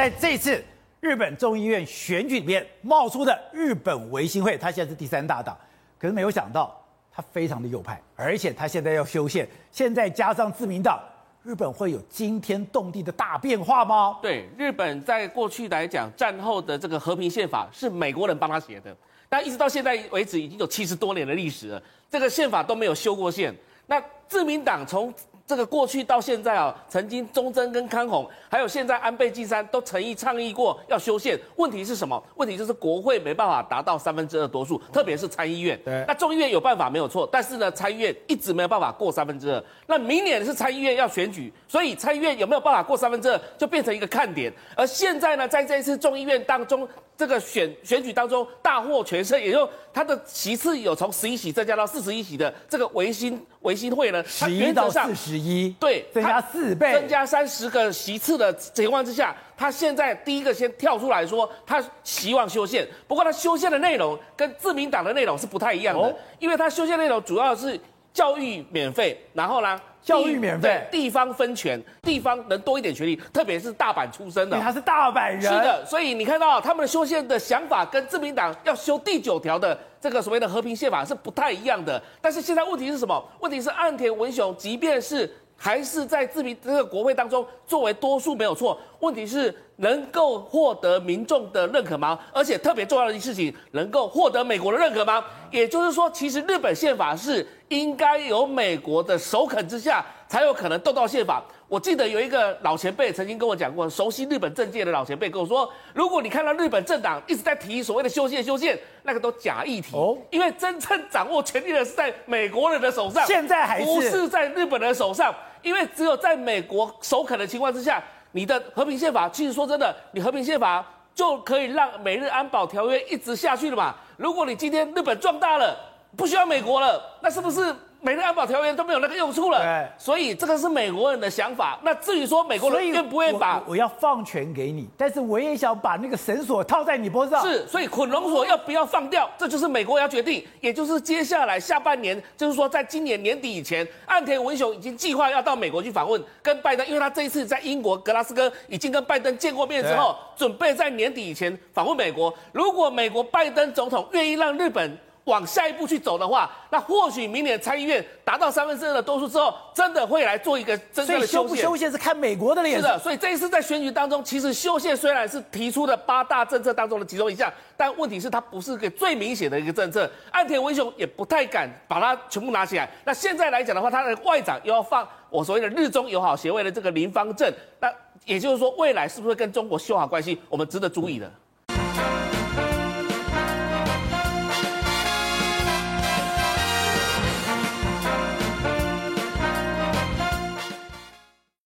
在这次日本众议院选举里面冒出的日本维新会，他现在是第三大党，可是没有想到他非常的右派，而且他现在要修宪，现在加上自民党，日本会有惊天动地的大变化吗？对，日本在过去来讲，战后的这个和平宪法是美国人帮他写的，但一直到现在为止，已经有七十多年的历史了，这个宪法都没有修过宪。那自民党从这个过去到现在啊，曾经中曾跟康弘，还有现在安倍晋三都诚意倡议过要修宪。问题是什么？问题就是国会没办法达到三分之二多数，特别是参议院。对。那众议院有办法没有错，但是呢，参议院一直没有办法过三分之二。那明年是参议院要选举，所以参议院有没有办法过三分之二，就变成一个看点。而现在呢，在这一次众议院当中。这个选选举当中大获全胜，也就他的席次有从十一席增加到四十一席的这个维新维新会呢，十一到四十一，对，增加四倍，增加三十个席次的情况之下，他现在第一个先跳出来说，他希望修宪。不过他修宪的内容跟自民党的内容是不太一样的，哦、因为他修宪内容主要是教育免费，然后呢。教育免费，地方分权，地方能多一点权利，特别是大阪出生的，他是大阪人，是的，所以你看到他们的修宪的想法跟自民党要修第九条的这个所谓的和平宪法是不太一样的。但是现在问题是什么？问题是岸田文雄，即便是还是在自民这个国会当中作为多数没有错，问题是能够获得民众的认可吗？而且特别重要的一件事情，能够获得美国的认可吗？也就是说，其实日本宪法是。应该由美国的首肯之下，才有可能动到宪法。我记得有一个老前辈曾经跟我讲过，熟悉日本政界的老前辈跟我说，如果你看到日本政党一直在提所谓的修宪修宪，那个都假议题，哦，因为真正掌握权力的是在美国人的手上，现在还是不是在日本人的手上？因为只有在美国首肯的情况之下，你的和平宪法，其实说真的，你和平宪法就可以让美日安保条约一直下去了嘛。如果你今天日本壮大了，不需要美国了，那是不是美日安保条约都没有那个用处了？对，所以这个是美国人的想法。那至于说美国人愿不愿意把我，我要放权给你，但是我也想把那个绳索套在你脖子上。是，所以捆龙索要不要放掉，这就是美国要决定。也就是接下来下半年，就是说在今年年底以前，岸田文雄已经计划要到美国去访问，跟拜登，因为他这一次在英国格拉斯哥已经跟拜登见过面之后，准备在年底以前访问美国。如果美国拜登总统愿意让日本往下一步去走的话，那或许明年参议院达到三分之二的多数之后，真的会来做一个真正的修宪。修不修宪是看美国的脸色。是的，所以这一次在选举当中，其实修宪虽然是提出的八大政策当中的其中一项，但问题是它不是个最明显的一个政策。岸田文雄也不太敢把它全部拿起来。那现在来讲的话，他的外长又要放我所谓的日中友好协会的这个林方正，那也就是说，未来是不是跟中国修好关系，我们值得注意的。